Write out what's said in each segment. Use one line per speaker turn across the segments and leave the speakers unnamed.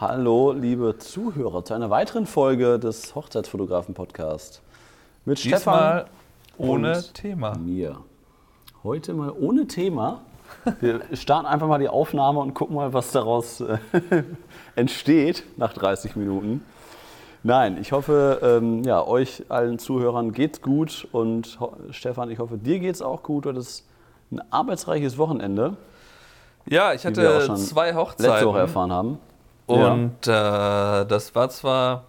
Hallo, liebe Zuhörer, zu einer weiteren Folge des Hochzeitsfotografen-Podcasts. Mit
Diesmal
Stefan
ohne
und
Thema.
mir. Heute mal ohne Thema. Wir starten einfach mal die Aufnahme und gucken mal, was daraus äh, entsteht nach 30 Minuten. Nein, ich hoffe, ähm, ja, euch allen Zuhörern geht's gut und Stefan, ich hoffe, dir geht's auch gut. Du hattest ein arbeitsreiches Wochenende,
Ja, ich hatte
schon
zwei
letzte
Hochzeiten.
Woche erfahren haben.
Und äh, das war zwar,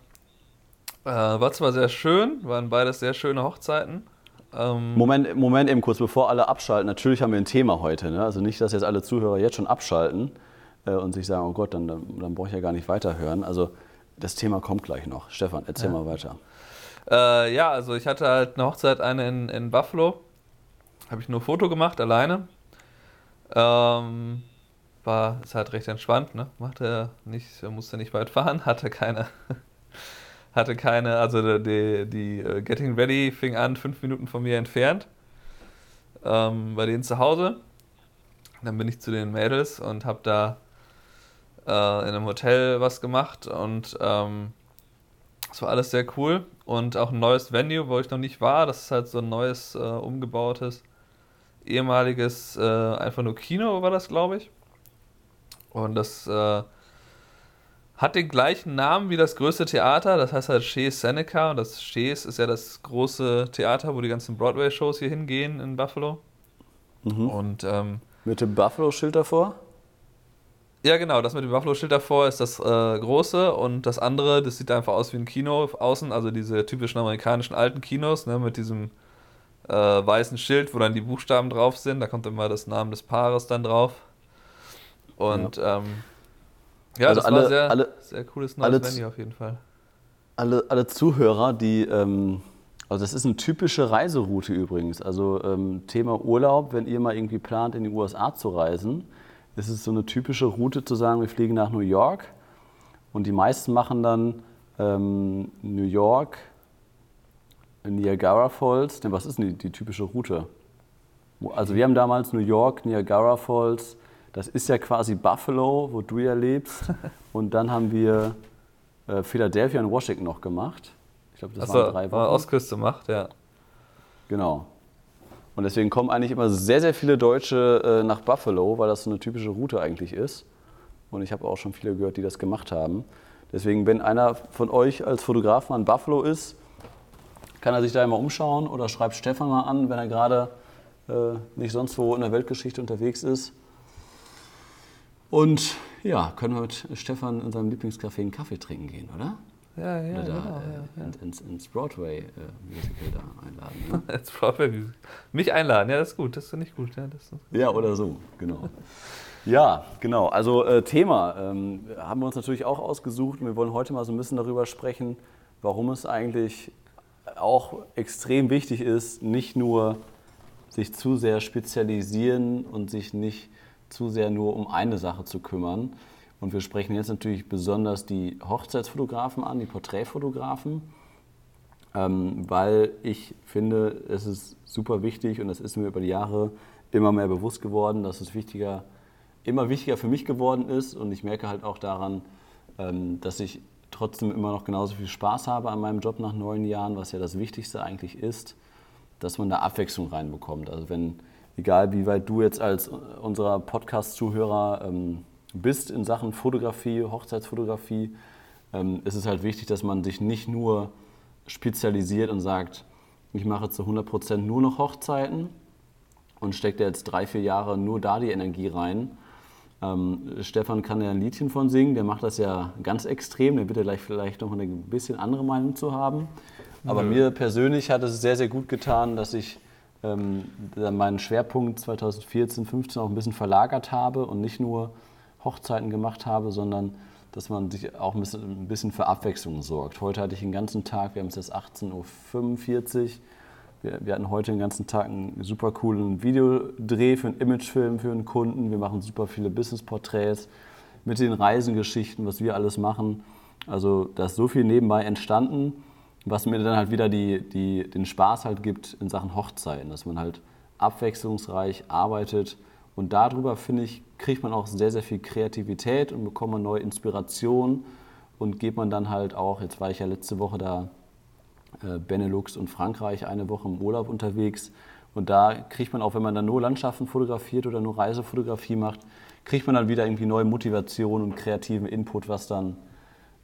äh, war zwar sehr schön, waren beides sehr schöne Hochzeiten. Ähm,
Moment, Moment eben kurz, bevor alle abschalten. Natürlich haben wir ein Thema heute. Ne? Also nicht, dass jetzt alle Zuhörer jetzt schon abschalten äh, und sich sagen, oh Gott, dann, dann, dann brauche ich ja gar nicht weiterhören. Also das Thema kommt gleich noch. Stefan, erzähl mal weiter.
Äh, ja, also ich hatte halt eine Hochzeit, eine in, in Buffalo. Habe ich nur ein Foto gemacht, alleine. Ähm, war, ist halt recht entspannt, ne? Machte nicht, musste nicht weit fahren, hatte keine, hatte keine, also die, die äh, Getting Ready fing an, fünf Minuten von mir entfernt. Ähm, bei denen zu Hause. Dann bin ich zu den Mädels und habe da äh, in einem Hotel was gemacht und ähm, es war alles sehr cool und auch ein neues Venue, wo ich noch nicht war. Das ist halt so ein neues, äh, umgebautes, ehemaliges, äh, einfach nur Kino war das, glaube ich. Und das äh, hat den gleichen Namen wie das größte Theater, das heißt halt Shees Seneca. Und das Shees ist ja das große Theater, wo die ganzen Broadway-Shows hier hingehen in Buffalo.
Mhm.
Und ähm,
Mit dem Buffalo-Schild davor?
Ja, genau, das mit dem Buffalo-Schild davor ist das äh, große und das andere, das sieht einfach aus wie ein Kino außen, also diese typischen amerikanischen alten Kinos, ne, mit diesem äh, weißen Schild, wo dann die Buchstaben drauf sind, da kommt immer das Namen des Paares dann drauf. Und ja, ähm, ja
Also
das
alle-
sehr,
alle-
sehr cooles neues Venue auf jeden Fall.
Alle, alle Zuhörer, die, ähm, also das ist eine typische Reiseroute übrigens. Also ähm, Thema Urlaub, wenn ihr mal irgendwie plant, in die USA zu reisen, ist es so eine typische Route zu sagen, wir fliegen nach New York und die meisten machen dann ähm, New York, Niagara Falls. Ne, was ist denn die, die typische Route? Also wir haben damals New York, Niagara Falls, das ist ja quasi Buffalo, wo du ja lebst. Und dann haben wir äh, Philadelphia und Washington noch gemacht. Ich glaube, das
Achso,
waren drei
war
Wochen.
Ostküste macht, ja.
Genau. Und deswegen kommen eigentlich immer sehr, sehr viele Deutsche äh, nach Buffalo, weil das so eine typische Route eigentlich ist. Und ich habe auch schon viele gehört, die das gemacht haben. Deswegen, wenn einer von euch als Fotograf mal in Buffalo ist, kann er sich da immer umschauen oder schreibt Stefan mal an, wenn er gerade äh, nicht sonst wo in der Weltgeschichte unterwegs ist. Und ja, können wir mit Stefan in seinem Lieblingscafé einen Kaffee trinken gehen, oder?
Ja, ja,
oder da
genau.
äh,
ja,
ins- ins, ins Broadway-Musical da einladen. Ne?
ja. Jetzt Broadway Music. Mich einladen, ja, das ist gut, das finde ich gut. Ja, das ist
Ja, oder so, genau. Ja, genau. Also äh, Thema ähm, haben wir uns natürlich auch ausgesucht und wir wollen heute mal so ein bisschen darüber sprechen, warum es eigentlich auch extrem wichtig ist, nicht nur sich zu sehr spezialisieren und sich nicht zu sehr nur um eine Sache zu kümmern. Und wir sprechen jetzt natürlich besonders die Hochzeitsfotografen an, die Porträtfotografen ähm, weil ich finde, es ist super wichtig und das ist mir über die Jahre immer mehr bewusst geworden, dass es wichtiger, immer wichtiger für mich geworden ist und ich merke halt auch daran, ähm, dass ich trotzdem immer noch genauso viel Spaß habe an meinem Job nach neun Jahren, was ja das Wichtigste eigentlich ist, dass man da Abwechslung reinbekommt. Also wenn, egal wie weit du jetzt als unserer Podcast-Zuhörer ähm, bist in Sachen Fotografie, Hochzeitsfotografie, ähm, ist es halt wichtig, dass man sich nicht nur spezialisiert und sagt, ich mache zu 100% nur noch Hochzeiten und steckt jetzt drei, vier Jahre nur da die Energie rein. Ähm, Stefan kann ja ein Liedchen von singen, der macht das ja ganz extrem, der ja gleich vielleicht noch eine bisschen andere Meinung zu haben. Aber mir persönlich hat es sehr, sehr gut getan, dass ich ähm, meinen Schwerpunkt 2014, 15 auch ein bisschen verlagert habe und nicht nur Hochzeiten gemacht habe, sondern dass man sich auch ein bisschen, ein bisschen für Abwechslung sorgt. Heute hatte ich den ganzen Tag, wir haben es jetzt 18.45 Uhr, wir, wir hatten heute den ganzen Tag einen super coolen Videodreh für einen Imagefilm für einen Kunden. Wir machen super viele Business-Porträts mit den Reisengeschichten, was wir alles machen. Also da ist so viel nebenbei entstanden, was mir dann halt wieder die, die, den Spaß halt gibt in Sachen Hochzeiten, dass man halt abwechslungsreich arbeitet Und darüber, finde ich, kriegt man auch sehr, sehr viel Kreativität und bekommt man neue Inspiration und geht man dann halt auch, jetzt war ich ja letzte Woche da, äh, Benelux und Frankreich eine Woche im Urlaub unterwegs. Und da kriegt man auch, wenn man dann nur Landschaften fotografiert oder nur Reisefotografie macht, kriegt man dann wieder irgendwie neue Motivation und kreativen Input, was dann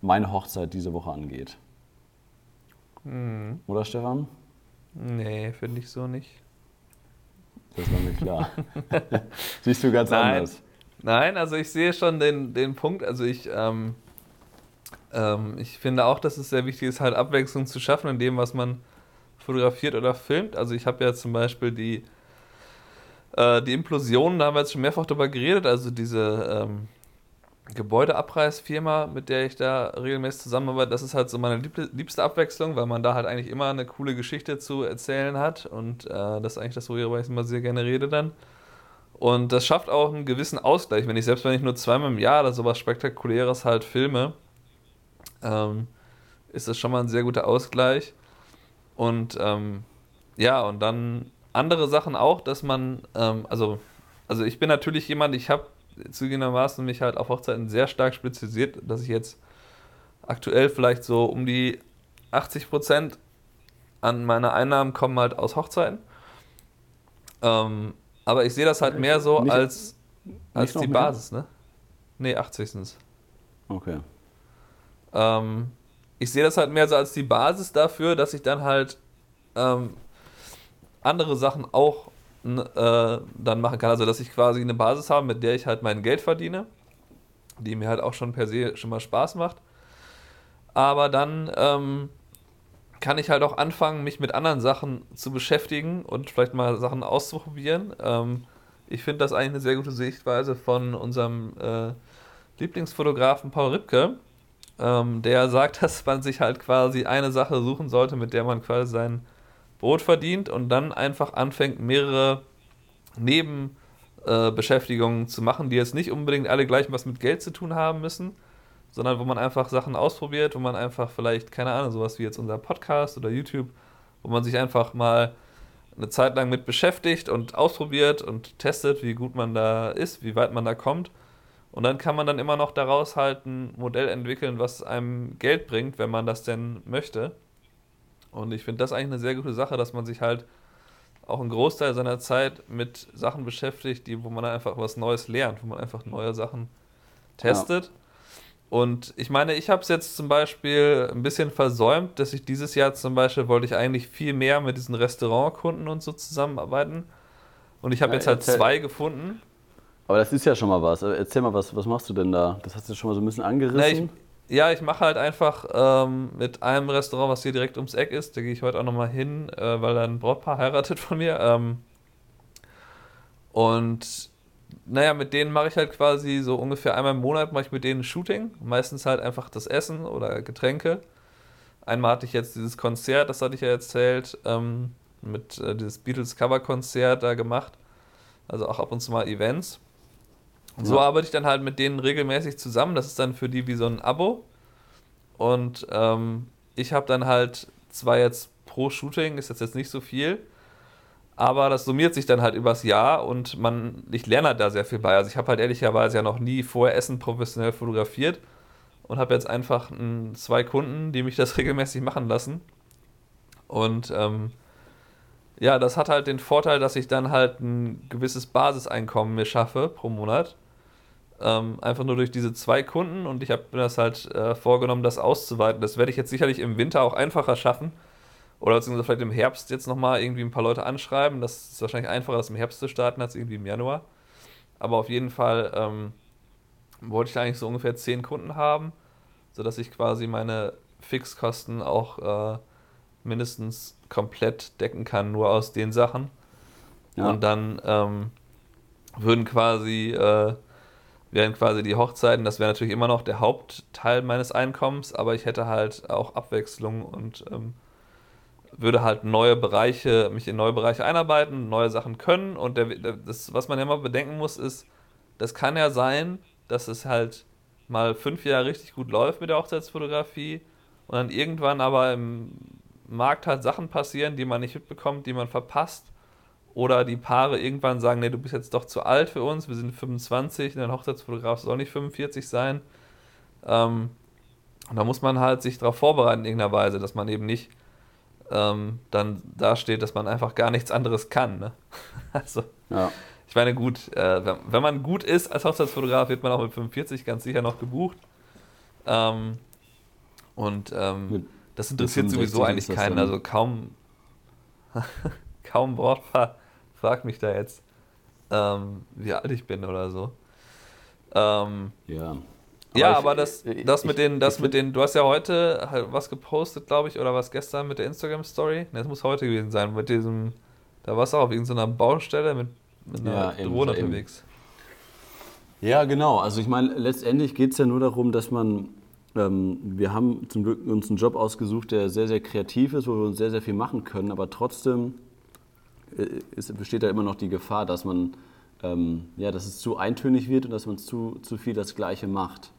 meine Hochzeit diese Woche angeht. Mhm. Oder Stefan?
Nee, finde ich so nicht.
Das war mir klar. Siehst du ganz
Nein.
anders.
Nein, also ich sehe schon den, den Punkt. Also ich, ähm, ähm, ich finde auch, dass es sehr wichtig ist, halt Abwechslung zu schaffen in dem, was man fotografiert oder filmt. Also ich habe ja zum Beispiel die, äh, die Implosion, da haben wir jetzt schon mehrfach darüber geredet, also diese ähm, Gebäudeabreißfirma, mit der ich da regelmäßig zusammenarbeite, das ist halt so meine liebste Abwechslung, weil man da halt eigentlich immer eine coole Geschichte zu erzählen hat und äh, das ist eigentlich das, worüber ich immer sehr gerne rede dann. Und das schafft auch einen gewissen Ausgleich, wenn ich selbst wenn ich nur zweimal im Jahr oder sowas Spektakuläres halt filme, ähm, ist das schon mal ein sehr guter Ausgleich. Und ähm, ja, und dann andere Sachen auch, dass man, ähm, also, also ich bin natürlich jemand, ich habe zugegebenermaßen mich halt auf Hochzeiten sehr stark spezialisiert, dass ich jetzt aktuell vielleicht so um die 80 Prozent an meine Einnahmen kommen halt aus Hochzeiten. Ähm, aber ich sehe das halt mehr so nicht, als, als die mehr? Basis, ne? Nee, 80 sind es.
Okay.
Ähm, ich sehe das halt mehr so als die Basis dafür, dass ich dann halt ähm, andere Sachen auch äh, dann machen kann. Also, dass ich quasi eine Basis habe, mit der ich halt mein Geld verdiene, die mir halt auch schon per se schon mal Spaß macht. Aber dann ähm, kann ich halt auch anfangen, mich mit anderen Sachen zu beschäftigen und vielleicht mal Sachen auszuprobieren. Ähm, ich finde das eigentlich eine sehr gute Sichtweise von unserem äh, Lieblingsfotografen Paul Ripke, ähm, der sagt, dass man sich halt quasi eine Sache suchen sollte, mit der man quasi sein Brot verdient und dann einfach anfängt, mehrere Nebenbeschäftigungen äh, zu machen, die jetzt nicht unbedingt alle gleich was mit Geld zu tun haben müssen, sondern wo man einfach Sachen ausprobiert, wo man einfach vielleicht, keine Ahnung, sowas wie jetzt unser Podcast oder YouTube, wo man sich einfach mal eine Zeit lang mit beschäftigt und ausprobiert und testet, wie gut man da ist, wie weit man da kommt. Und dann kann man dann immer noch daraus halt ein Modell entwickeln, was einem Geld bringt, wenn man das denn möchte. Und ich finde das eigentlich eine sehr gute Sache, dass man sich halt auch einen Großteil seiner Zeit mit Sachen beschäftigt, die, wo man einfach was Neues lernt, wo man einfach neue Sachen testet. Ja. Und ich meine, ich habe es jetzt zum Beispiel ein bisschen versäumt, dass ich dieses Jahr zum Beispiel wollte ich eigentlich viel mehr mit diesen Restaurantkunden und so zusammenarbeiten. Und ich habe ja, jetzt halt zwei gefunden.
Aber das ist ja schon mal was. Erzähl mal, was, was machst du denn da? Das hast du schon mal so ein bisschen angerissen. Na,
ich, ja, ich mache halt einfach ähm, mit einem Restaurant, was hier direkt ums Eck ist, da gehe ich heute auch nochmal hin, äh, weil ein Brautpaar heiratet von mir. Ähm, und naja, mit denen mache ich halt quasi so ungefähr einmal im Monat mache ich mit denen Shooting. Meistens halt einfach das Essen oder Getränke. Einmal hatte ich jetzt dieses Konzert, das hatte ich ja erzählt, ähm, mit äh, dieses Beatles Cover Konzert da gemacht. Also auch ab und zu mal Events. Und so arbeite ich dann halt mit denen regelmäßig zusammen. Das ist dann für die wie so ein Abo. Und ähm, ich habe dann halt zwar jetzt pro Shooting, ist jetzt, jetzt nicht so viel, aber das summiert sich dann halt übers Jahr und man, ich lerne halt da sehr viel bei. Also ich habe halt ehrlicherweise ja noch nie vorher Essen professionell fotografiert und habe jetzt einfach ein, zwei Kunden, die mich das regelmäßig machen lassen. Und ähm, ja, das hat halt den Vorteil, dass ich dann halt ein gewisses Basiseinkommen mir schaffe pro Monat. Ähm, einfach nur durch diese zwei Kunden und ich habe mir das halt äh, vorgenommen, das auszuweiten. Das werde ich jetzt sicherlich im Winter auch einfacher schaffen. Oder beziehungsweise vielleicht im Herbst jetzt nochmal irgendwie ein paar Leute anschreiben. Das ist wahrscheinlich einfacher, das im Herbst zu starten, als irgendwie im Januar. Aber auf jeden Fall ähm, wollte ich eigentlich so ungefähr zehn Kunden haben, sodass ich quasi meine Fixkosten auch äh, mindestens komplett decken kann, nur aus den Sachen. Ja. Und dann ähm, würden quasi äh, wären quasi die Hochzeiten, das wäre natürlich immer noch der Hauptteil meines Einkommens, aber ich hätte halt auch Abwechslung und ähm, würde halt neue Bereiche, mich in neue Bereiche einarbeiten, neue Sachen können. Und der, das, was man ja immer bedenken muss, ist, das kann ja sein, dass es halt mal fünf Jahre richtig gut läuft mit der Hochzeitsfotografie und dann irgendwann aber im Markt halt Sachen passieren, die man nicht mitbekommt, die man verpasst oder die Paare irgendwann sagen, nee, du bist jetzt doch zu alt für uns, wir sind 25, dein Hochzeitsfotograf soll nicht 45 sein. Ähm, und da muss man halt sich darauf vorbereiten in irgendeiner Weise, dass man eben nicht ähm, dann dasteht, dass man einfach gar nichts anderes kann. Ne? Also, ja. ich meine, gut, äh, wenn man gut ist als Hochzeitsfotograf, wird man auch mit 45 ganz sicher noch gebucht. Ähm, und ähm, mit, das interessiert sowieso eigentlich keinen. Also kaum, kaum Wortpaar fragt mich da jetzt, ähm, wie alt ich bin oder so. Ähm, ja. Ja, ich, aber das, das ich, mit den, das mit den, du hast ja heute halt was gepostet, glaube ich, oder was gestern mit der Instagram-Story? Ne, das muss heute gewesen sein, mit diesem, da warst du auch auf irgendeiner Baustelle mit, mit einer ja, Drohne eben, unterwegs.
Ja, genau. Also ich meine, letztendlich geht es ja nur darum, dass man, ähm, wir haben zum Glück uns einen Job ausgesucht, der sehr, sehr kreativ ist, wo wir uns sehr, sehr viel machen können, aber trotzdem ist, besteht da immer noch die Gefahr, dass man, ähm, ja, dass es zu eintönig wird und dass man zu, zu viel das Gleiche macht.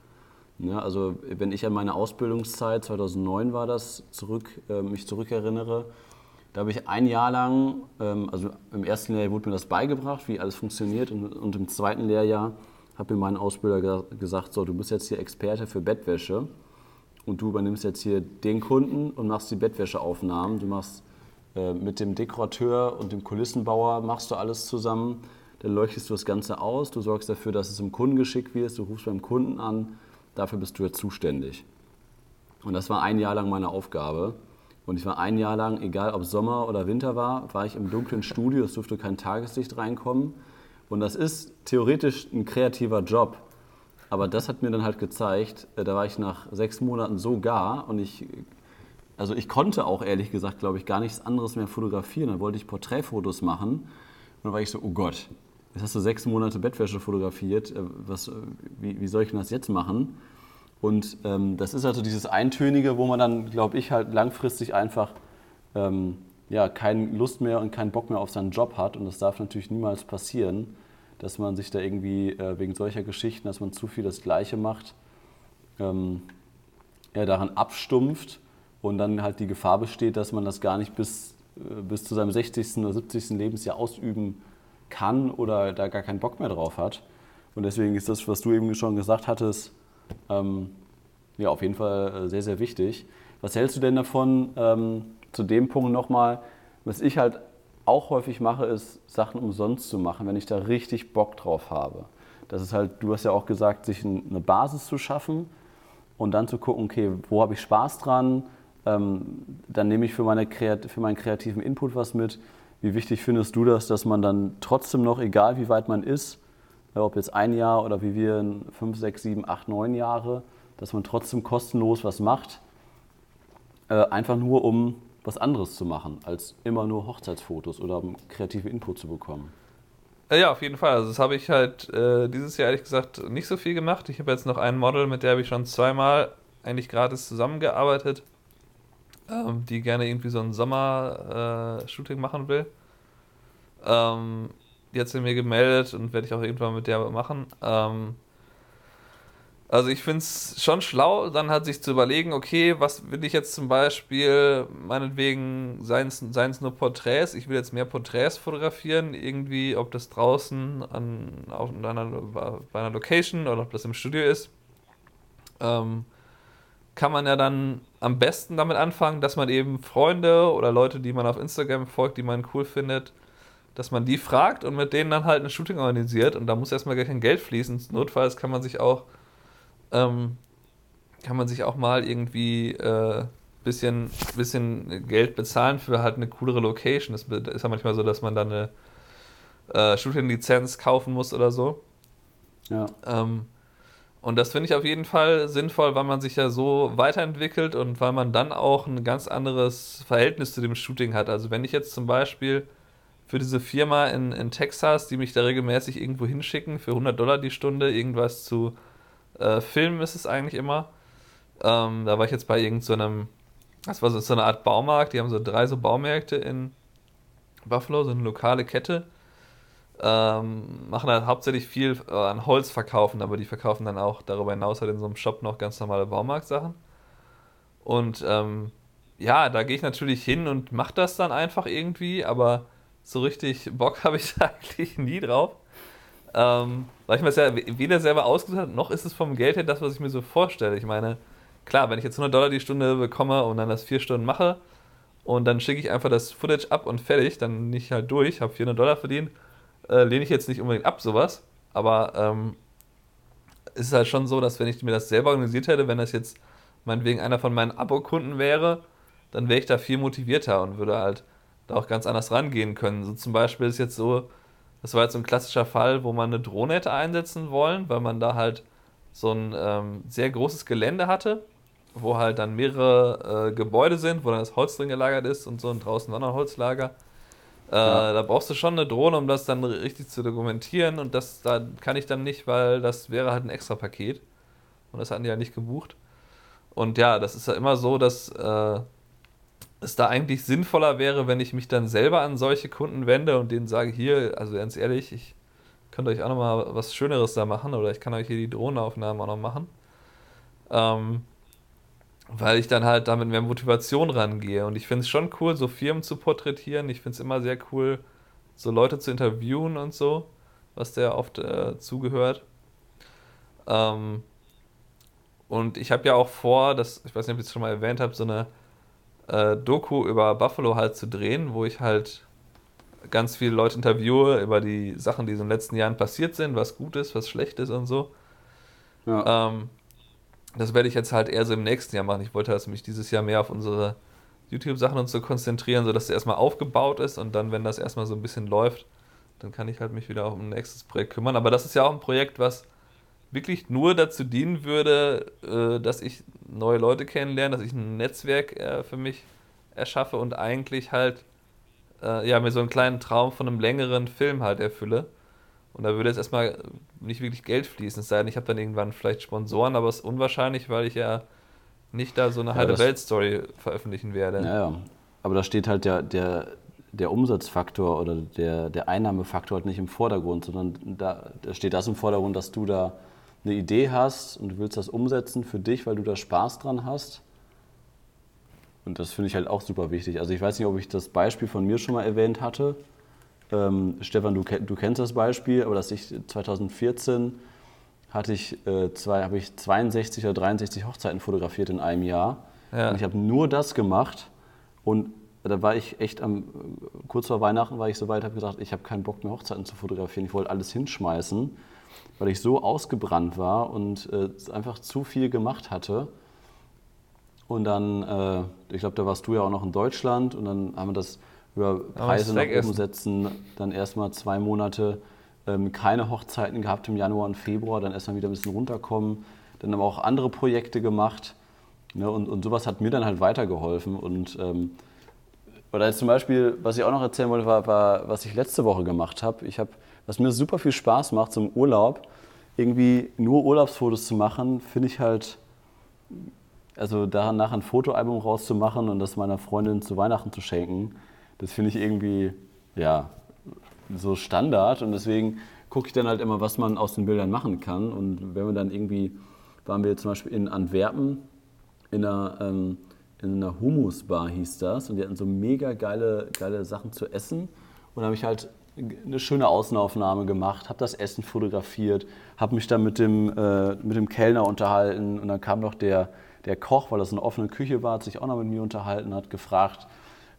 Ja, also wenn ich an meine Ausbildungszeit, 2009 war das, zurück, äh, mich zurückerinnere, da habe ich ein Jahr lang, ähm, also im ersten Lehrjahr wurde mir das beigebracht, wie alles funktioniert und, und im zweiten Lehrjahr hat mir mein Ausbilder gesagt, so, du bist jetzt hier Experte für Bettwäsche und du übernimmst jetzt hier den Kunden und machst die Bettwäscheaufnahmen, du machst äh, mit dem Dekorateur und dem Kulissenbauer machst du alles zusammen, dann leuchtest du das Ganze aus, du sorgst dafür, dass es im Kunden geschickt wird, du rufst beim Kunden an, dafür bist du jetzt zuständig. Und das war ein Jahr lang meine Aufgabe. Und ich war ein Jahr lang, egal ob Sommer oder Winter war, war ich im dunklen Studio, es durfte kein Tageslicht reinkommen. Und das ist theoretisch ein kreativer Job. Aber das hat mir dann halt gezeigt, äh, da war ich nach sechs Monaten so gar und ich, also ich konnte auch ehrlich gesagt, glaube ich, gar nichts anderes mehr fotografieren. Dann wollte ich Porträtfotos machen und dann war ich so, oh Gott, jetzt hast du sechs Monate Bettwäsche fotografiert, äh, was, äh, wie, wie soll ich denn das jetzt machen? Und ähm, das ist also dieses Eintönige, wo man dann, glaube ich, halt langfristig einfach ähm, ja, keine Lust mehr und keinen Bock mehr auf seinen Job hat. Und das darf natürlich niemals passieren, dass man sich da irgendwie äh, wegen solcher Geschichten, dass man zu viel das Gleiche macht, ähm, ja, daran abstumpft und dann halt die Gefahr besteht, dass man das gar nicht bis, äh, bis zu seinem 60. oder 70. Lebensjahr ausüben kann oder da gar keinen Bock mehr drauf hat. Und deswegen ist das, was du eben schon gesagt hattest, ähm, ja, auf jeden Fall äh, sehr, sehr wichtig. Was hältst du denn davon, ähm, zu dem Punkt nochmal, was ich halt auch häufig mache, ist, Sachen umsonst zu machen, wenn ich da richtig Bock drauf habe. Das ist halt, du hast ja auch gesagt, sich eine Basis zu schaffen und dann zu gucken, okay, wo habe ich Spaß dran? Ähm, dann nehme ich für, meine, für meinen kreativen Input was mit. Wie wichtig findest du das, dass man dann trotzdem noch, egal wie weit man ist, ob jetzt ein Jahr oder wie wir fünf, sechs, sieben, acht, neun Jahre, dass man trotzdem kostenlos was macht, äh, einfach nur um was anderes zu machen, als immer nur Hochzeitsfotos oder um kreative Input zu bekommen?
Äh, ja, auf jeden Fall. Also das habe ich halt äh, dieses Jahr ehrlich gesagt nicht so viel gemacht. Ich habe jetzt noch ein Model, mit der habe ich schon zweimal eigentlich gratis zusammengearbeitet ähm, die gerne irgendwie so ein Sommer-Shooting äh, machen will. Ähm, die hat sie mir gemeldet und werde ich auch irgendwann mit der machen. Ähm, also ich finde es schon schlau, dann halt sich zu überlegen, okay, was will ich jetzt zum Beispiel, meinetwegen, seien es nur Porträts, ich will jetzt mehr Porträts fotografieren, irgendwie, ob das draußen an, auf einer, bei einer Location oder ob das im Studio ist. Ähm, kann man ja dann am besten damit anfangen, dass man eben Freunde oder Leute, die man auf Instagram folgt, die man cool findet, dass man die fragt und mit denen dann halt ein Shooting organisiert und da muss erstmal gar kein Geld fließen. Notfalls kann man sich auch ähm, kann man sich auch mal irgendwie äh, bisschen, bisschen Geld bezahlen für halt eine coolere Location. Es ist ja manchmal so, dass man dann eine äh, Shooting-Lizenz kaufen muss oder so. Ja. Ähm, und das finde ich auf jeden Fall sinnvoll, weil man sich ja so weiterentwickelt und weil man dann auch ein ganz anderes Verhältnis zu dem Shooting hat. Also wenn ich jetzt zum Beispiel für diese Firma in, in Texas, die mich da regelmäßig irgendwo hinschicken, für 100 Dollar die Stunde irgendwas zu äh, filmen, ist es eigentlich immer. Ähm, da war ich jetzt bei irgendeinem, so das war so, so eine Art Baumarkt, die haben so drei so Baumärkte in Buffalo, so eine lokale Kette ähm, machen halt hauptsächlich viel äh, an Holz verkaufen, aber die verkaufen dann auch darüber hinaus halt in so einem Shop noch ganz normale Baumarktsachen. Und ähm, ja, da gehe ich natürlich hin und mache das dann einfach irgendwie, aber so richtig Bock habe ich da eigentlich nie drauf. Ähm, weil ich mir das ja weder selber ausgesucht habe, noch ist es vom Geld her das, was ich mir so vorstelle. Ich meine, klar, wenn ich jetzt 100 Dollar die Stunde bekomme und dann das vier Stunden mache und dann schicke ich einfach das Footage ab und fertig, dann nicht halt durch, habe 400 Dollar verdient, äh, lehne ich jetzt nicht unbedingt ab, sowas. Aber ähm, es ist halt schon so, dass wenn ich mir das selber organisiert hätte, wenn das jetzt meinetwegen einer von meinen Abo-Kunden wäre, dann wäre ich da viel motivierter und würde halt da auch ganz anders rangehen können. So zum Beispiel ist jetzt so, das war jetzt so ein klassischer Fall, wo man eine Drohne hätte einsetzen wollen, weil man da halt so ein ähm, sehr großes Gelände hatte, wo halt dann mehrere äh, Gebäude sind, wo dann das Holz drin gelagert ist und so und draußen war noch ein Holzlager. Äh, ja. Da brauchst du schon eine Drohne, um das dann richtig zu dokumentieren und das da kann ich dann nicht, weil das wäre halt ein extra Paket und das hatten die ja nicht gebucht. Und ja, das ist ja immer so, dass äh, es da eigentlich sinnvoller wäre, wenn ich mich dann selber an solche Kunden wende und denen sage, hier, also ganz ehrlich, ich könnte euch auch nochmal was Schöneres da machen oder ich kann euch hier die Drohnenaufnahmen auch noch machen. Ähm, weil ich dann halt damit mehr Motivation rangehe. Und ich finde es schon cool, so Firmen zu porträtieren. Ich finde es immer sehr cool, so Leute zu interviewen und so, was der oft äh, zugehört. Ähm, und ich habe ja auch vor, das, ich weiß nicht, ob ich es schon mal erwähnt habe, so eine äh, Doku über Buffalo halt zu drehen, wo ich halt ganz viele Leute interviewe über die Sachen, die so in den letzten Jahren passiert sind, was gut ist, was schlecht ist und so. Ja. Ähm, das werde ich jetzt halt eher so im nächsten Jahr machen. Ich wollte also mich dieses Jahr mehr auf unsere YouTube-Sachen und so konzentrieren, sodass es erstmal aufgebaut ist und dann, wenn das erstmal so ein bisschen läuft, dann kann ich halt mich wieder um ein nächstes Projekt kümmern. Aber das ist ja auch ein Projekt, was wirklich nur dazu dienen würde, äh, dass ich neue Leute kennenlerne, dass ich ein Netzwerk äh, für mich erschaffe und eigentlich halt äh, ja, mir so einen kleinen Traum von einem längeren Film halt erfülle. Und da würde jetzt erstmal nicht wirklich Geld fließen. Es sei denn, ich habe dann irgendwann vielleicht Sponsoren, aber es ist unwahrscheinlich, weil ich ja nicht da so eine ja, halbe Welt-Story veröffentlichen werde.
Ja, ja. Aber da steht halt der, der, der Umsatzfaktor oder der, der Einnahmefaktor halt nicht im Vordergrund, sondern da, da steht das im Vordergrund, dass du da eine Idee hast und du willst das umsetzen für dich, weil du da Spaß dran hast. Und das finde ich halt auch super wichtig. Also ich weiß nicht, ob ich das Beispiel von mir schon mal erwähnt hatte. Ähm, Stefan, du, du, kennst das Beispiel, aber dass ich 2014 hatte ich, äh, zwei, habe ich 62 oder 63 Hochzeiten fotografiert in einem Jahr. Ja. Und ich habe nur das gemacht und da war ich echt am, kurz vor Weihnachten war ich so weit, habe gesagt, ich habe keinen Bock mehr Hochzeiten zu fotografieren, ich wollte alles hinschmeißen weil ich so ausgebrannt war und äh, einfach zu viel gemacht hatte. Und dann, äh, ich glaube, da warst du ja auch noch in Deutschland und dann haben wir das über Preise nach oben setzen, dann erstmal zwei Monate ähm, keine Hochzeiten gehabt im Januar und Februar, dann erstmal wieder ein bisschen runterkommen, dann aber auch andere Projekte gemacht. Ne, und, und sowas hat mir dann halt weitergeholfen. Und, ähm, oder jetzt zum Beispiel, was ich auch noch erzählen wollte, war, war was ich letzte Woche gemacht habe. Ich habe was mir super viel Spaß macht zum Urlaub, irgendwie nur Urlaubsfotos zu machen, finde ich halt, also da nachher ein Fotoalbum rauszumachen und das meiner Freundin zu Weihnachten zu schenken, das finde ich irgendwie, ja, so Standard. Und deswegen gucke ich dann halt immer, was man aus den Bildern machen kann. Und wenn wir dann irgendwie, waren wir zum Beispiel in Antwerpen in einer, ähm, in einer Humusbar hieß das. Und die hatten so mega geile, geile Sachen zu essen. Und habe ich halt eine schöne Außenaufnahme gemacht, habe das Essen fotografiert, habe mich dann mit dem, äh, mit dem Kellner unterhalten. Und dann kam noch der, der Koch, weil das eine offene Küche war, hat sich auch noch mit mir unterhalten, hat gefragt,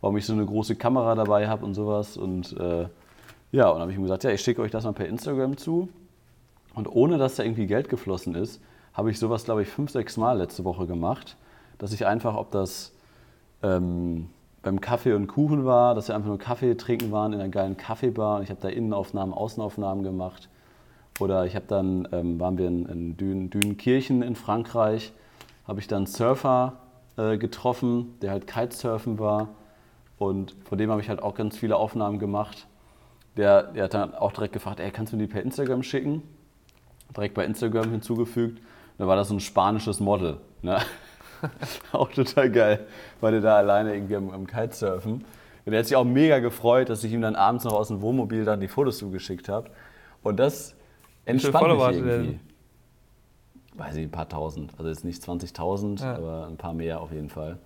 warum ich so eine große Kamera dabei habe und sowas. Und äh, ja, und dann habe ich ihm gesagt, ja, ich schicke euch das mal per Instagram zu. Und ohne dass da irgendwie Geld geflossen ist, habe ich sowas, glaube ich, fünf, sechs Mal letzte Woche gemacht, dass ich einfach, ob das ähm, beim Kaffee und Kuchen war, dass wir einfach nur Kaffee trinken waren in einer geilen Kaffeebar. Und ich habe da Innenaufnahmen, Außenaufnahmen gemacht. Oder ich habe dann, ähm, waren wir in, in Dün, Dünenkirchen in Frankreich, habe ich dann Surfer äh, getroffen, der halt Kitesurfen war. Und von dem habe ich halt auch ganz viele Aufnahmen gemacht. Der, der hat dann auch direkt gefragt, ey, kannst du die per Instagram schicken? Direkt bei Instagram hinzugefügt. Da war das so ein spanisches Model. Ne? auch total geil, weil der da alleine irgendwie am, am Kitesurfen. Und er hat sich auch mega gefreut, dass ich ihm dann abends noch aus dem Wohnmobil dann die Fotos zugeschickt habe. Und das entspannt mich irgendwie. Weiß ich, ein paar tausend. Also jetzt nicht 20.000, ja. aber ein paar mehr auf jeden Fall.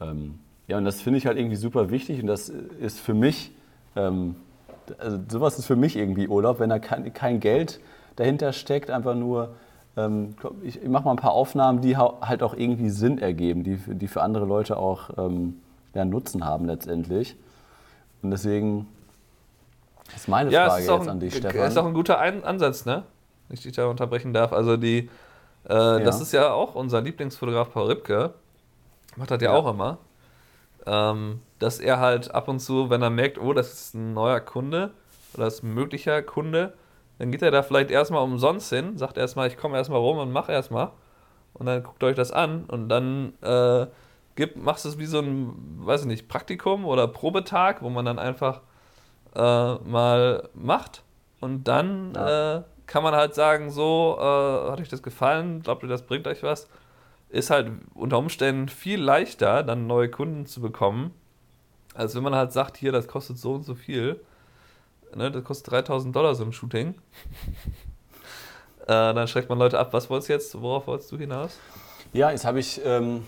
Ähm, ja, und das finde ich halt irgendwie super wichtig und das ist für mich Ähm, also sowas ist für mich irgendwie Urlaub, wenn da kein, kein Geld dahinter steckt, einfach nur, ähm, ich, mache mal ein paar Aufnahmen, die halt auch irgendwie Sinn ergeben, die, die für andere Leute auch ähm, ja, Nutzen haben letztendlich. Und deswegen ist meine ja, Frage ist jetzt an dich,
Stefan. Das ist auch ein guter ein Ansatz, ne? Wenn ich dich da unterbrechen darf. Also die, äh, ja. das ist ja auch unser Lieblingsfotograf Paul Ripke. Macht das ja, ja. auch immer. Ähm, dass er halt ab und zu, wenn er merkt, oh, das ist ein neuer Kunde oder das ist ein möglicher Kunde, dann geht er da vielleicht erstmal umsonst hin, sagt erstmal, ich komme erstmal rum und mache erstmal. Und dann guckt euch das an und dann äh, gibt, machst du es wie so ein, weiß ich nicht, Praktikum oder Probetag, wo man dann einfach äh, mal macht. Und dann ja. äh, kann man halt sagen, so, äh, hat euch das gefallen, glaubt ihr, das bringt euch was? Ist halt unter Umständen viel leichter, dann neue Kunden zu bekommen, als wenn man halt sagt, hier, das kostet so und so viel. Ne, das kostet 3000 Dollar so ein Shooting. Äh, dann schreckt man Leute ab. Was wolltest du jetzt? Worauf wolltest du hinaus?
Ja, jetzt habe ich, ähm,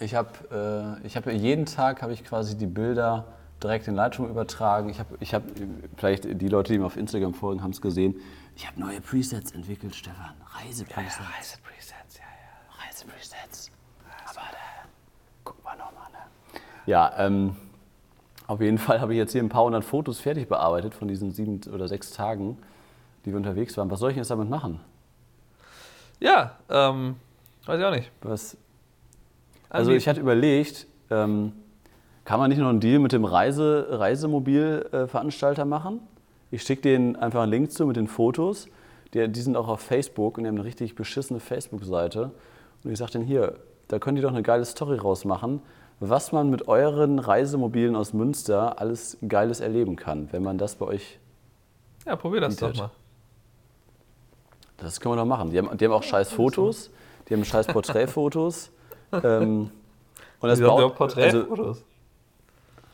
ich habe, äh, ich habe jeden Tag habe ich quasi die Bilder direkt in Lightroom übertragen. Ich habe, ich habe, vielleicht die Leute, die mir auf Instagram folgen, haben es gesehen. Ich habe neue Presets entwickelt, Stefan. Reisepresets. Ja, Reisepresets, ja, ja. Reisepresets. Aber da gucken wir nochmal, ne? Ja, ähm, auf jeden Fall habe ich jetzt hier ein paar hundert Fotos fertig bearbeitet von diesen sieben oder sechs Tagen, die wir unterwegs waren. Was soll ich jetzt damit machen?
Ja, ähm, weiß ich auch nicht.
Was? Also ich hatte überlegt, ähm, kann man nicht noch einen Deal mit dem Reise, Reisemobilveranstalter machen? Ich schicke denen einfach einen Link zu mit den Fotos. Die, die sind auch auf Facebook und die haben eine richtig beschissene Facebook-Seite. Und ich sage denen hier, da könnt ihr doch eine geile Story rausmachen, was man mit euren Reisemobilen aus Münster alles Geiles erleben kann, wenn man das bei euch.
Ja, probier das bietet. doch mal.
Das können wir doch machen. Die haben, die haben auch scheiß Fotos, die haben scheiß Porträtfotos. ähm,
und das Wieso baut, haben die Porträtfotos?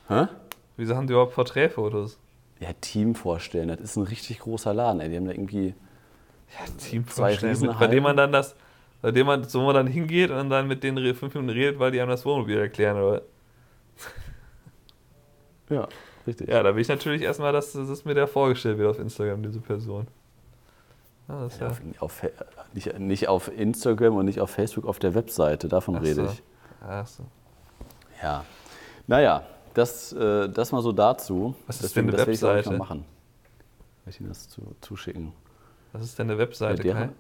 Also, Hä? Wieso haben die überhaupt Porträtfotos?
Ja, Team vorstellen. Das ist ein richtig großer Laden. Ey. Die haben da irgendwie.
Ja, Team vorstellen. bei dem man dann das. Bei dem man, so man dann hingeht und dann mit denen fünf Minuten redet, weil die einem das Wohnmobil erklären, oder?
Ja, richtig.
Ja, da will ich natürlich erstmal, dass das mir der vorgestellt wird auf Instagram, diese Person.
Ja, ja, auf, auf, nicht, nicht, auf Instagram und nicht auf Facebook, auf der Webseite, davon Ach rede so. ich. Ach so. Ja. Naja, das, äh, das mal so dazu.
Was ist Deswegen, denn eine das Webseite?
Ich machen. Will ich Ihnen das zu, zuschicken.
Was ist denn eine Webseite? Ja,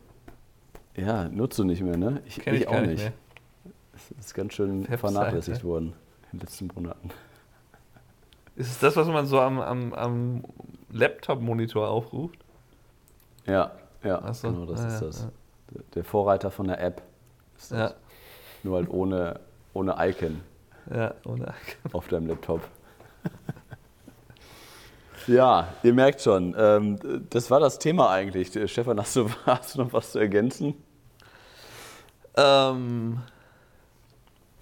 ja, nutzt du nicht mehr, ne? Ich, ich, ich auch nicht. Mehr. Das ist ganz schön Webseite. vernachlässigt worden in den letzten Monaten.
Ist es das, was man so am, am, am Laptop-Monitor aufruft?
Ja, ja, so. genau, das ah, ist das. Ja. Der Vorreiter von der App ist das. Ja. Nur halt ohne, ohne Icon.
Ja, ohne Icon.
Auf deinem Laptop. ja, ihr merkt schon, ähm, das war das Thema eigentlich. Stefan, hast du, hast du noch was zu ergänzen?
Ähm,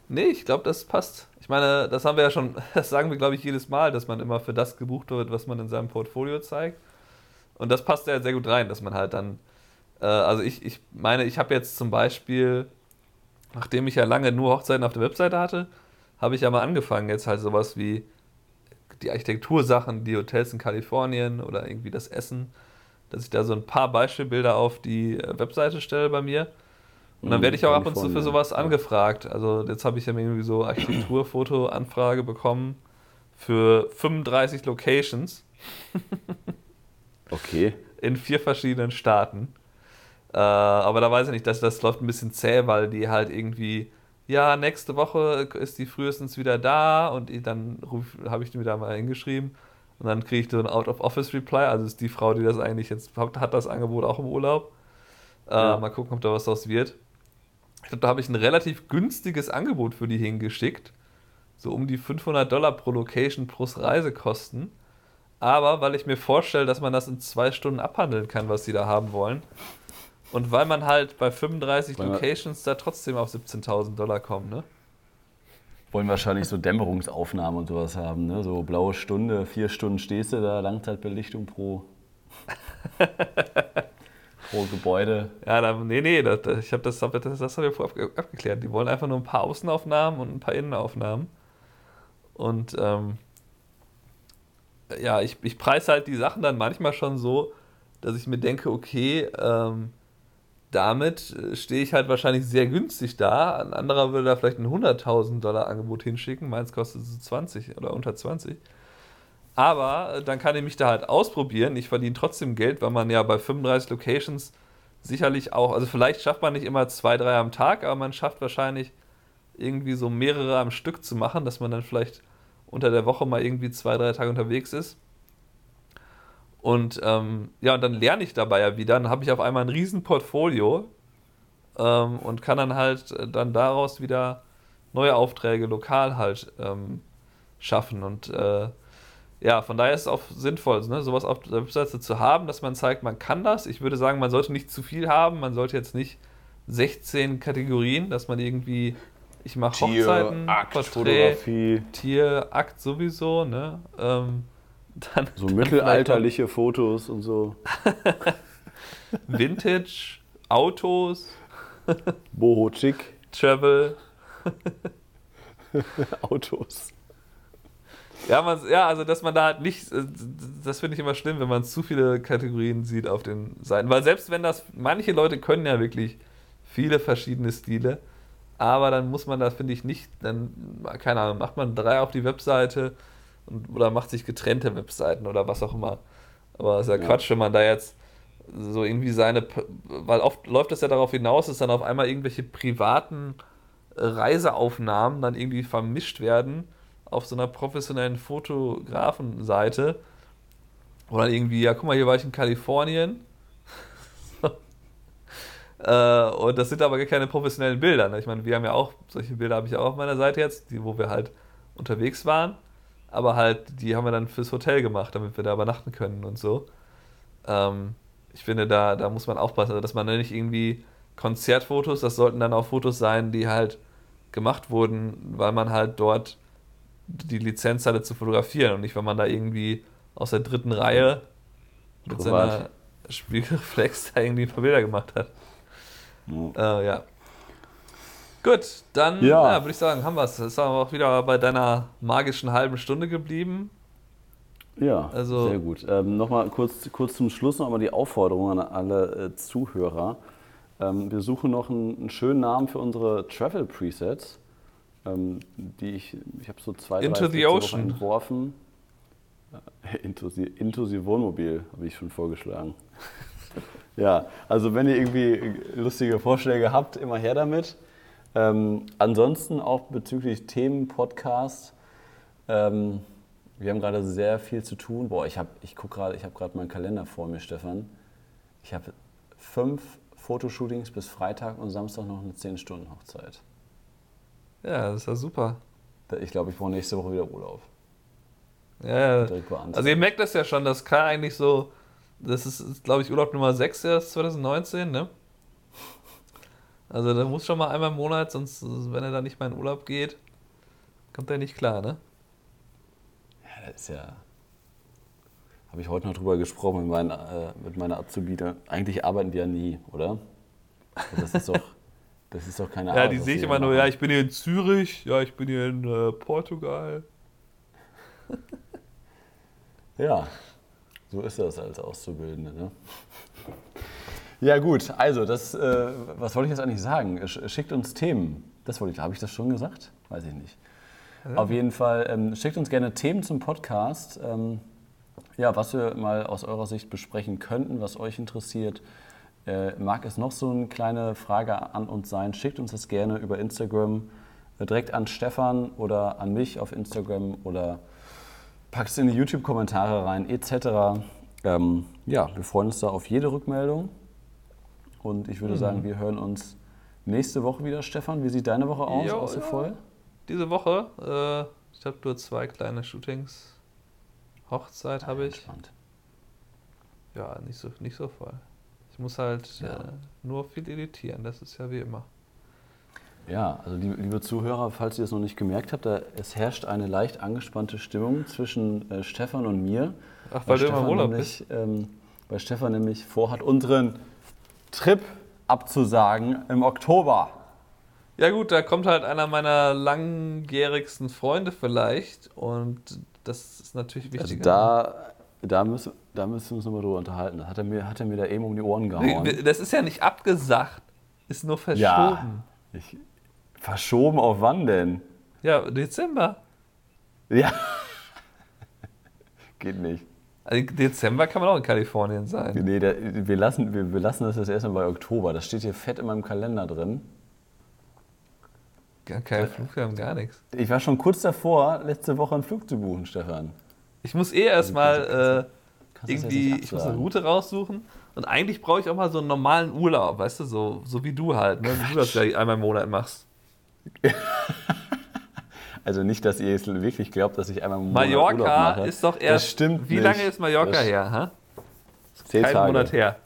nee, ich glaube, das passt. Ich meine, das haben wir ja schon, das sagen wir, glaube ich, jedes Mal, dass man immer für das gebucht wird, was man in seinem Portfolio zeigt. Und das passt ja sehr gut rein, dass man halt dann, äh, also ich, ich meine, ich habe jetzt zum Beispiel, nachdem ich ja lange nur Hochzeiten auf der Webseite hatte, habe ich ja mal angefangen, jetzt halt sowas wie die Architektursachen, die Hotels in Kalifornien oder irgendwie das Essen, dass ich da so ein paar Beispielbilder auf die äh, Webseite stelle bei mir. Und dann mhm, werde ich auch ab und zu für sowas angefragt. Also jetzt habe ich ja irgendwie so Architekturfoto-Anfrage bekommen für 35 Locations.
okay.
In vier verschiedenen Staaten. Äh, aber da weiß ich nicht, dass das läuft ein bisschen zäh, weil die halt irgendwie ja, nächste Woche ist die frühestens wieder da und dann habe ich die wieder mal hingeschrieben und dann kriege ich so ein Out-of-Office-Reply, also ist die Frau, die das eigentlich jetzt hat, hat das Angebot auch im Urlaub. Äh, ja. Mal gucken, ob da was draus wird. Ich glaube, da habe ich ein relativ günstiges Angebot für die hingeschickt. So um die 500 Dollar pro Location plus Reisekosten. Aber weil ich mir vorstelle, dass man das in zwei Stunden abhandeln kann, was sie da haben wollen, und weil man halt bei 35 weil Locations da trotzdem auf 17.000 Dollar kommt, ne?
Wollen wahrscheinlich so Dämmerungsaufnahmen und sowas haben, ne? So blaue Stunde, vier Stunden stehst du da, Langzeitbelichtung pro, pro Gebäude.
Ja, da, nee, nee, das, ich habe das, das, das haben wir vorher abgeklärt. Die wollen einfach nur ein paar Außenaufnahmen und ein paar Innenaufnahmen. Und ähm, ja, ich, ich preise halt die Sachen dann manchmal schon so, dass ich mir denke, okay, ähm, damit äh, stehe ich halt wahrscheinlich sehr günstig da. Ein anderer würde da vielleicht ein 100.000 Dollar Angebot hinschicken. Meins kostet so 20 oder unter 20. Aber äh, dann kann ich mich da halt ausprobieren. Ich verdiene trotzdem Geld, weil man ja bei 35 Locations sicherlich auch, also vielleicht schafft man nicht immer zwei, drei am Tag, aber man schafft wahrscheinlich irgendwie so mehrere am Stück zu machen, dass man dann vielleicht unter der Woche mal irgendwie zwei, drei Tage unterwegs ist. Und ähm, ja, und dann lerne ich dabei ja wieder. Dann habe ich auf einmal ein riesen Portfolio ähm, und kann dann halt äh, dann daraus wieder neue Aufträge lokal halt ähm, schaffen. Und äh, ja, von daher ist es auch sinnvoll, ne, sowas auf der Webseite zu haben, dass man zeigt, man kann das. Ich würde sagen, man sollte nicht zu viel haben. Man sollte jetzt nicht 16 Kategorien, dass man irgendwie, ich mache Hochzeiten,
Akt,
Porträt,
Fotografie,
Tier, Akt sowieso, ne? Ähm, dann,
so
dann
mittelalterliche Fotos und so.
Vintage, Autos,
Boho Chic
Travel.
Autos.
Ja, man, ja, also dass man da halt nicht, äh, das finde ich immer schlimm, wenn man zu viele Kategorien sieht auf den Seiten. Weil selbst wenn das, manche Leute können ja wirklich viele verschiedene Stile, aber dann muss man da, finde ich, nicht, dann, keine Ahnung, macht man drei auf die Webseite und, oder macht sich getrennte Webseiten oder was auch immer. Aber ist ja,
Ja.
Quatsch, wenn man da jetzt so irgendwie seine, weil oft läuft das ja darauf hinaus, dass dann auf einmal irgendwelche privaten äh, Reiseaufnahmen dann irgendwie vermischt werden auf so einer professionellen Fotografenseite. Oder irgendwie, ja, guck mal, hier war ich in Kalifornien. äh, und das sind aber gar keine professionellen Bilder. Ne? Ich meine, wir haben ja auch, solche Bilder habe ich auch auf meiner Seite jetzt, die, wo wir halt unterwegs waren. Aber halt, die haben wir dann fürs Hotel gemacht, damit wir da übernachten können und so. Ähm, ich finde, da, da muss man aufpassen, also, dass man nicht irgendwie Konzertfotos, das sollten dann auch Fotos sein, die halt gemacht wurden, weil man halt dort die Lizenz hatte zu fotografieren und nicht, wenn man da irgendwie aus der dritten Reihe mit
Privat.
seiner Spiegelreflex da irgendwie ein paar Bilder gemacht hat.
Ja.
Äh, ja. Gut, dann
Ja.
ja. würde ich sagen, haben wir es. Ist aber auch wieder bei deiner magischen halben Stunde geblieben.
Ja,
Also-
sehr gut. Ähm, Nochmal kurz, kurz zum Schluss noch einmal die Aufforderung an alle äh, Zuhörer. Ähm, wir suchen noch einen, einen schönen Namen für unsere Travel Presets, ähm, die ich, ich habe so zwei,
Into
drei
the Ocean.
entworfen. Äh, Into the, into the Wohnmobil habe ich schon vorgeschlagen. ja, also wenn ihr irgendwie lustige Vorschläge habt, immer her damit. Ähm, ansonsten auch bezüglich Themen, Podcast. Ähm, wir haben gerade sehr viel zu tun. Boah, ich habe ich guck gerade, ich habe gerade meinen Kalender vor mir, Stefan. Ich habe fünf Fotoshootings bis Freitag und Samstag noch eine 10-Stunden-Hochzeit.
Ja, das ist ja super.
Ich glaube, ich brauche nächste Woche wieder Urlaub.
Ja, also ihr merkt das ja schon, das kann eigentlich so, das ist, ist glaube ich, Urlaub Nummer 6 erst 2019, ne? Also da muss schon mal einmal im Monat, sonst, wenn er da nicht mal in Urlaub geht, kommt er nicht klar, ne?
Ja, das ist ja. Habe ich heute noch drüber gesprochen mit, meinen, äh, mit meiner Azubine. Eigentlich arbeiten die ja nie, oder? Also das ist doch, das ist doch keine
Ja,
Arbeit.
die sehe ich immer nur, ja, ich bin hier in Zürich, ja, ich bin hier in äh, Portugal.
Ja, so ist das als Auszubildende. Ne? Ja gut, also das, äh, was wollte ich jetzt eigentlich sagen? Sch- Schickt uns Themen. Das wollte ich, habe ich das schon gesagt? Weiß ich nicht. Auf jeden Fall, ähm, schickt uns gerne Themen zum Podcast. Ähm, ja, was wir mal aus eurer Sicht besprechen könnten, was euch interessiert. Äh, mag es noch so eine kleine Frage an uns sein? Schickt uns das gerne über Instagram äh, direkt an Stefan oder an mich auf Instagram oder packt es in die YouTube-Kommentare rein, etc. Ähm, ja, wir freuen uns da auf jede Rückmeldung. Und ich würde
Mhm.
sagen, wir hören uns nächste Woche wieder. Stefan, wie sieht deine Woche aus?
Jo,
Aus du voll?
Diese Woche, äh, ich habe nur zwei kleine Shootings. Hochzeit habe ich.
Entspannt.
Ja, nicht so, nicht so voll. Ich muss halt
Ja.
äh, nur viel editieren, das ist ja wie immer.
Ja, also liebe, liebe Zuhörer, falls ihr es noch nicht gemerkt habt, da, es herrscht eine leicht angespannte Stimmung zwischen äh, Stefan und mir.
Ach, weil du immer im
Stefan
Urlaub
nämlich, ähm, weil Stefan nämlich vorhat, unseren Trip abzusagen im Oktober.
Ja gut, da kommt halt einer meiner langjährigsten Freunde vielleicht und das ist natürlich
Also
wichtiger.
da, da, müssen, da müssen wir uns nochmal drüber unterhalten. Das hat er, mir, hat er mir da eben um die Ohren gehauen.
Das ist ja nicht abgesagt, ist nur verschoben.
Ja. Ich, verschoben auf wann denn?
Ja, Dezember.
Ja. Geht nicht.
Also Dezember kann man auch in Kalifornien sein.
Nee, der, wir, lassen, wir, wir lassen das jetzt erstmal bei Oktober. Das steht hier fett in meinem Kalender drin.
Gar kein Flug, wir haben gar nichts.
Ich war schon kurz davor, letzte Woche einen Flug zu buchen, Stefan.
Ich muss eh erstmal äh, irgendwie, ich muss eine? Route raussuchen. Und eigentlich brauche ich auch mal so einen normalen Urlaub, weißt du, so, so wie du halt, ne? wie du das ja einmal im Monat machst.
Also nicht, dass ihr jetzt wirklich glaubt, dass ich einmal im Monat Urlaub
Mallorca
mache.
ist doch erst.
Das stimmt
Wie
nicht.
lange ist Mallorca
Das-
her? Ha?
Zehn
Kein
Tage.
Monat her.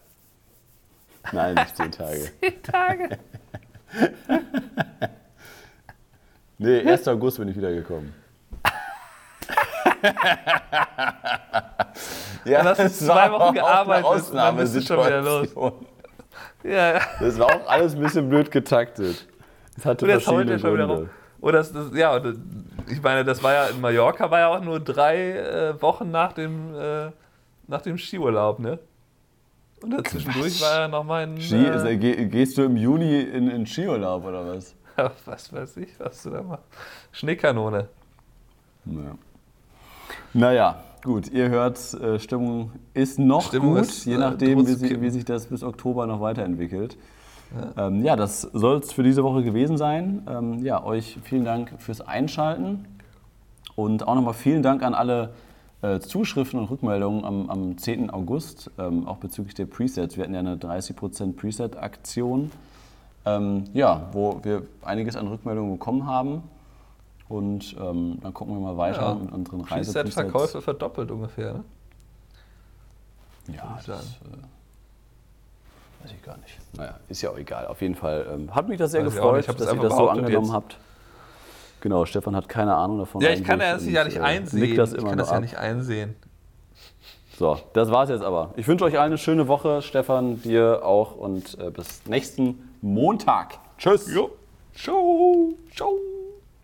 Nein, nicht zehn Tage.
Zehn Tage.
Nee, 1. August bin ich wiedergekommen. ja, das
zwei
war
Wochen
auch eine
gearbeitet und dann bist du schon wieder los.
Ausnahmesituation.
Ja.
Das war auch alles ein bisschen blöd getaktet. Es hatte
Und jetzt
verschiedene
der schon wieder
Gründe.
Oder das, das, ja, äh, ich meine, das war ja in Mallorca war ja auch nur drei äh, Wochen nach dem, äh, nach dem Skiurlaub, ne? Und dazwischendurch
Quatsch.
war ja noch mein.
Ski,
äh,
ist- geh- gehst du im Juni in, in Skiurlaub oder was?
was weiß ich, was du da machst. Schneekanone.
Ja. Naja, gut, ihr hört, äh, Stimmung ist noch
Stimmung
gut,
ist,
je
äh,
nachdem, wie, sie, wie sich das bis Oktober noch weiterentwickelt. Ja, ähm, ja das soll es für diese Woche gewesen sein. Ähm, ja, euch vielen Dank fürs Einschalten und auch nochmal vielen Dank an alle äh, Zuschriften und Rückmeldungen am, am 10. August, ähm, auch bezüglich der Presets. Wir hatten ja eine 30% Preset-Aktion, ähm, ja, wo wir einiges an Rückmeldungen bekommen haben. Und ähm, dann gucken wir mal weiter
Ja.
mit unseren Reise
Preset-Verkäufe verdoppelt ungefähr, ne?
Ja, das äh, weiß ich gar nicht. Naja, ist ja auch egal. Auf jeden Fall ähm, hat mich das sehr
Weiß
gefreut.
Ich
dass ihr das so angenommen
jetzt.
habt. Genau, Stefan hat keine Ahnung davon.
Ja, ich kann
eigentlich
das ja nicht
äh,
einsehen. ich kann das ja nicht einsehen.
So, das war's jetzt aber. Ich wünsche euch allen eine schöne Woche, Stefan, dir auch und äh, bis nächsten Montag. Tschüss.
Jo. Ciao. Ciao.